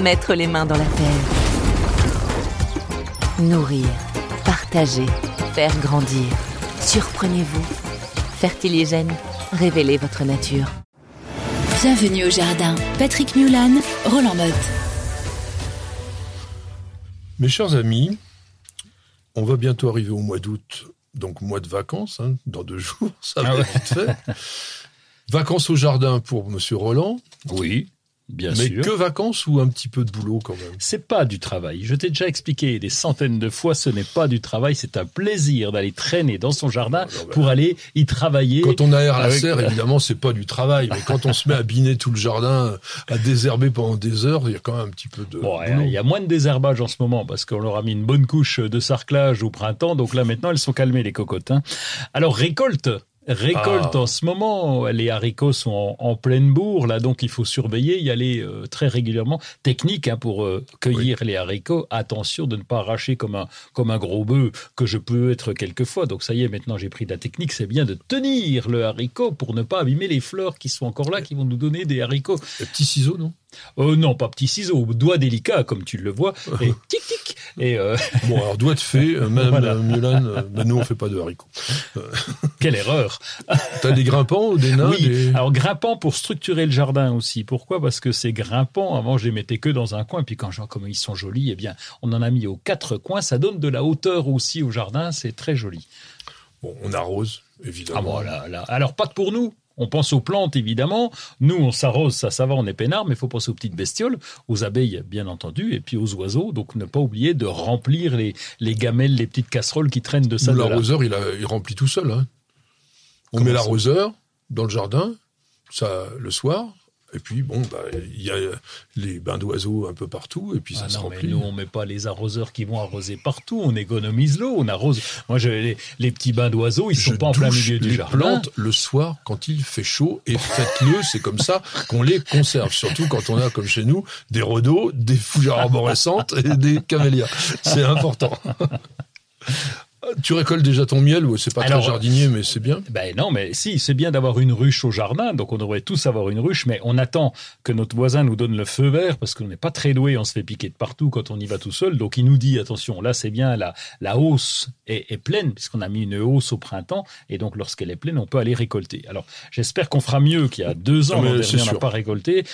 Mettre les mains dans la terre. Nourrir, partager, faire grandir. Surprenez-vous. Fertiligène, révélez votre nature. Bienvenue au jardin. Patrick Mulan, Roland Motte. Mes chers amis, on va bientôt arriver au mois d'août, donc mois de vacances, hein, dans deux jours, ça va Ah ouais. vite fait. Vacances au jardin pour Monsieur Roland, Oui, bien mais sûr. que vacances ou un petit peu de boulot quand même? C'est pas du travail. Je t'ai déjà expliqué des centaines de fois, ce n'est pas du travail, c'est un plaisir d'aller traîner dans son jardin Ah, bah, pour aller y travailler. Quand on aère la serre, évidemment, c'est pas du travail, mais quand on se met à biner tout le jardin, à désherber pendant des heures, il y a quand même un petit peu de Bon, il y a moins de désherbage en ce moment parce qu'on leur a mis une bonne couche de sarclage au printemps. Donc là, maintenant, elles sont calmées, les cocottes. hein. Alors, récolte. Récolte Ah. en ce moment, les haricots sont en, en pleine bourre, là donc il faut surveiller, y aller euh, très régulièrement. Technique hein, pour euh, cueillir les haricots, attention de ne pas arracher comme un comme un gros bœuf que je peux être quelquefois. Donc ça y est, maintenant j'ai pris de la technique, c'est bien de tenir le haricot pour ne pas abîmer les fleurs qui sont encore là, qui vont nous donner des haricots. Les petits ciseaux, non? Euh, non, pas petits ciseaux, doigts délicats comme tu le vois, et tic tic. Et euh, Bon, alors doigt de fée, euh, Madame Voilà. euh, Mulan, ben, nous on fait pas de haricots. quelle erreur T'as des grimpants ou des nains Oui, des- alors grimpant pour structurer le jardin aussi. Pourquoi? Parce que ces grimpants, avant je les mettais que dans un coin, puis quand je vois comme ils sont jolis, eh bien on en a mis aux quatre coins. Ça donne de la hauteur aussi au jardin, c'est très joli. Bon, on arrose, Ah évidemment. bon, là, là. Alors pas que pour nous. On pense aux plantes évidemment. Nous on s'arrose, ça, ça va, on est peinard, mais il faut penser aux petites bestioles, aux abeilles bien entendu, et puis aux oiseaux. Donc ne pas oublier de remplir les, les gamelles, les petites casseroles qui traînent de ça. L'arroseur, il, a- il remplit tout seul. Hein. On Comment met l'arroseur dans le jardin, ça le soir, et puis bon, bah, il y a les bains d'oiseaux un peu partout, et puis ça Ah se non, mais remplit. nous, on met pas les arroseurs qui vont arroser partout. On économise l'eau, on arrose. Moi, les, les petits bains d'oiseaux, ils Je sont pas en plein milieu du les jardin. plantes le soir quand il fait chaud et faites-le, c'est comme ça qu'on les conserve. Surtout quand on a, comme chez nous, des rhodos, des fougères arborescentes et des camélias. C'est important. Tu récoltes déjà ton miel, ou c'est pas Alors, très jardinier, mais c'est bien. Ben non, mais si, c'est bien d'avoir une ruche au jardin, donc on devrait tous avoir une ruche, mais on attend que notre voisin nous donne le feu vert, parce qu'on n'est pas très doué, on se fait piquer de partout quand on y va tout seul, donc il nous dit, attention, là c'est bien, la, la hausse est, est pleine, puisqu'on a mis une hausse au printemps, et donc lorsqu'elle est pleine, on peut aller récolter. Alors, j'espère qu'on fera mieux qu'il y a deux ans, Ah, mais l'an c'est dernier, on n'a pas récolté,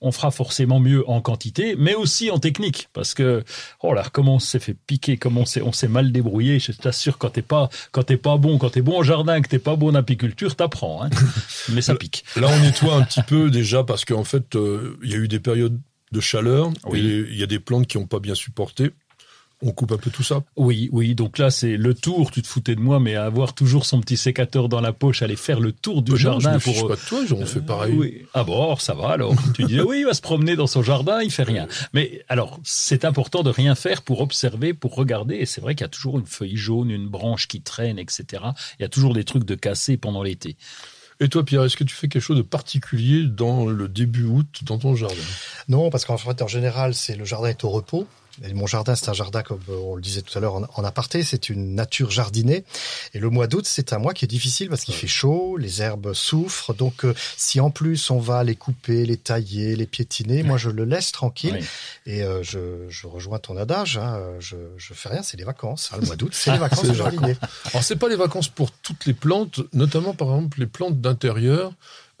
on fera forcément mieux en quantité, mais aussi en technique, parce que oh là, comment on s'est fait piquer, comment on s'est, on s'est mal débrouillé. Je t'assure, quand t'es pas, quand t'es pas bon, quand t'es bon en jardin, que t'es pas bon en apiculture, t'apprends, hein. mais ça pique. Là, on nettoie un petit peu déjà parce qu'en fait, euh, il y a eu des périodes de chaleur. Oui. et Il y a des plantes qui n'ont pas bien supporté. On coupe un peu tout ça. Oui, oui. Donc là, c'est le tour. Tu te foutais de moi, mais avoir toujours son petit sécateur dans la poche, aller faire le tour du Bah non, jardin je me pour. pas de toi, on fait pareil. Oui. Ah bon, alors, ça va alors. tu dis oui, il va se promener dans son jardin, il fait rien. Mais alors, c'est important de rien faire pour observer, pour regarder. Et c'est vrai qu'il y a toujours une feuille jaune, une branche qui traîne, etc. Il y a toujours des trucs de cassés pendant l'été. Et toi, Pierre, est-ce que tu fais quelque chose de particulier dans le début août dans ton jardin? Non, parce qu'en fait, en général, c'est le jardin est au repos. Et mon jardin, c'est un jardin, comme on le disait tout à l'heure en, en aparté, c'est une nature jardinée. Et le mois d'août, c'est un mois qui est difficile parce qu'il fait chaud, les herbes souffrent. Donc, euh, si en plus on va les couper, les tailler, les piétiner, moi je le laisse tranquille. Et euh, je, je rejoins ton adage. Hein, je, je fais rien, c'est les vacances. hein, le mois d'août, c'est les vacances c'est de jardinier. Alors, c'est pas les vacances pour toutes les plantes, notamment par exemple les plantes d'intérieur.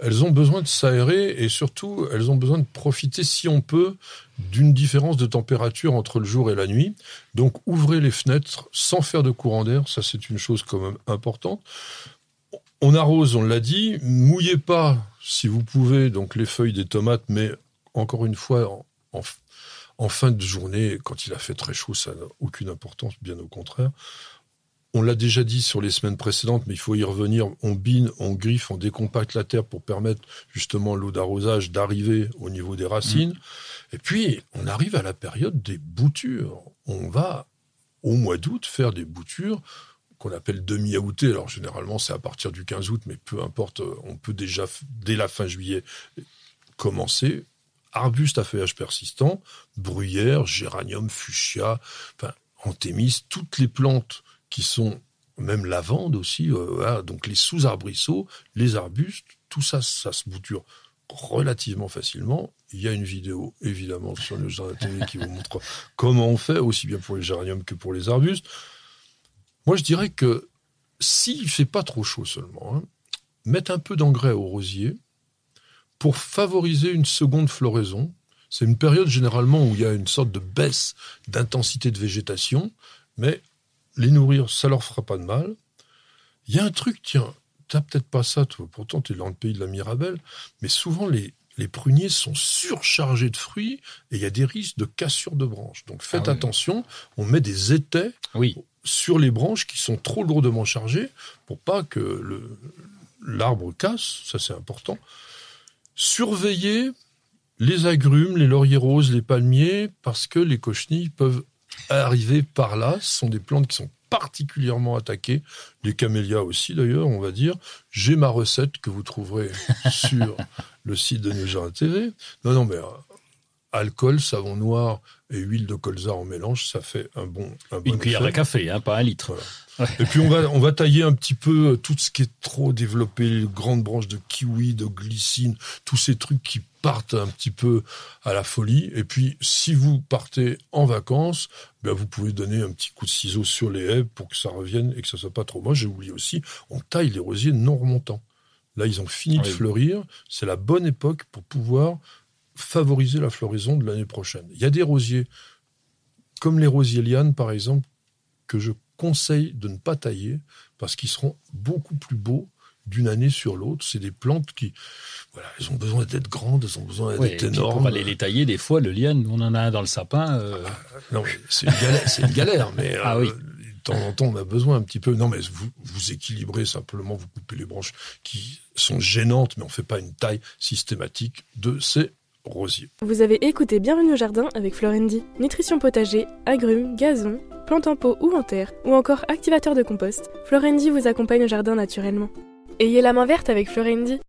Elles ont besoin de s'aérer et surtout, elles ont besoin de profiter, si on peut, d'une différence de température entre le jour et la nuit. Donc, ouvrez les fenêtres sans faire de courant d'air. Ça, c'est une chose quand même importante. On arrose, on l'a dit. Mouillez pas, si vous pouvez, donc les feuilles des tomates, mais encore une fois, en, fin de journée, quand il a fait très chaud, ça n'a aucune importance, bien au contraire. On l'a déjà dit sur les semaines précédentes, mais il faut y revenir. On bine, on griffe, on décompacte la terre pour permettre justement l'eau d'arrosage d'arriver au niveau des racines. Et puis, on arrive à la période des boutures. On va, au mois d'août, faire des boutures qu'on appelle demi-aoûtées. Alors, généralement, c'est à partir du 15 août, mais peu importe, on peut déjà, dès la fin juillet, commencer. Arbustes à feuillage persistant, bruyère, géranium, fuchsia, enfin, anthémis, toutes les plantes qui sont, même lavande aussi, euh, donc les sous-arbrisseaux, les arbustes, tout ça, ça se bouture relativement facilement. Il y a une vidéo, évidemment, sur le Jardin télé qui vous montre comment on fait, aussi bien pour les géraniums que pour les arbustes. Moi, je dirais que s'il fait pas trop chaud seulement, hein, mettre un peu d'engrais au rosier pour favoriser une seconde floraison. C'est une période généralement où il y a une sorte de baisse d'intensité de végétation, mais les nourrir, ça leur fera pas de mal. Il y a un truc, tiens, t'as peut-être pas ça, toi, pourtant tu es dans le pays de la Mirabelle, mais souvent les, les pruniers sont surchargés de fruits et il y a des risques de cassure de branches. Donc faites Ah oui. attention, on met des étais Oui. sur les branches qui sont trop lourdement chargées pour pas que l'arbre casse, ça c'est important. Surveillez les agrumes, les lauriers roses, les palmiers, parce que les cochenilles peuvent arriver par là. Ce sont des plantes qui sont particulièrement attaquées, les camélias aussi d'ailleurs, on va dire. J'ai ma recette que vous trouverez sur le site de Neujardin TV. Non, non, mais euh, alcool, savon noir et huile de colza en mélange, ça fait un bon, un bon Une cuillère effet. à café, hein, pas un litre. Et puis on va, on va tailler un petit peu euh, tout ce qui est trop développé, les grandes branches de kiwi, de glycine, tous ces trucs qui partent un petit peu à la folie. Et puis si vous partez en vacances, ben vous pouvez donner un petit coup de ciseau sur les haies pour que ça revienne et que ça soit pas trop moche. J'ai oublié aussi, on taille les rosiers non remontants. Là, ils ont fini de fleurir. C'est la bonne époque pour pouvoir favoriser la floraison de l'année prochaine. Il y a des rosiers, comme les rosiers lianes, par exemple, que je conseille de ne pas tailler parce qu'ils seront beaucoup plus beaux d'une année sur l'autre. C'est des plantes qui, voilà, elles ont besoin d'être grandes, elles ont besoin d'être énormes. pour aller les tailler, des fois, le liane, on en a un dans le sapin. euh, Non, mais c'est une galère, c'est une galère, mais Ah euh, oui. de temps en temps, on a besoin un petit peu. Non, mais vous, vous équilibrez simplement, vous coupez les branches qui sont gênantes, mais on fait pas une taille systématique de ces rosiers. Vous avez écouté Bienvenue au jardin avec Florendi. Nutrition potager, agrumes, gazon, plantes en pot ou en terre, ou encore activateur de compost, Florendi vous accompagne au jardin naturellement. Ayez la main verte avec Florendi.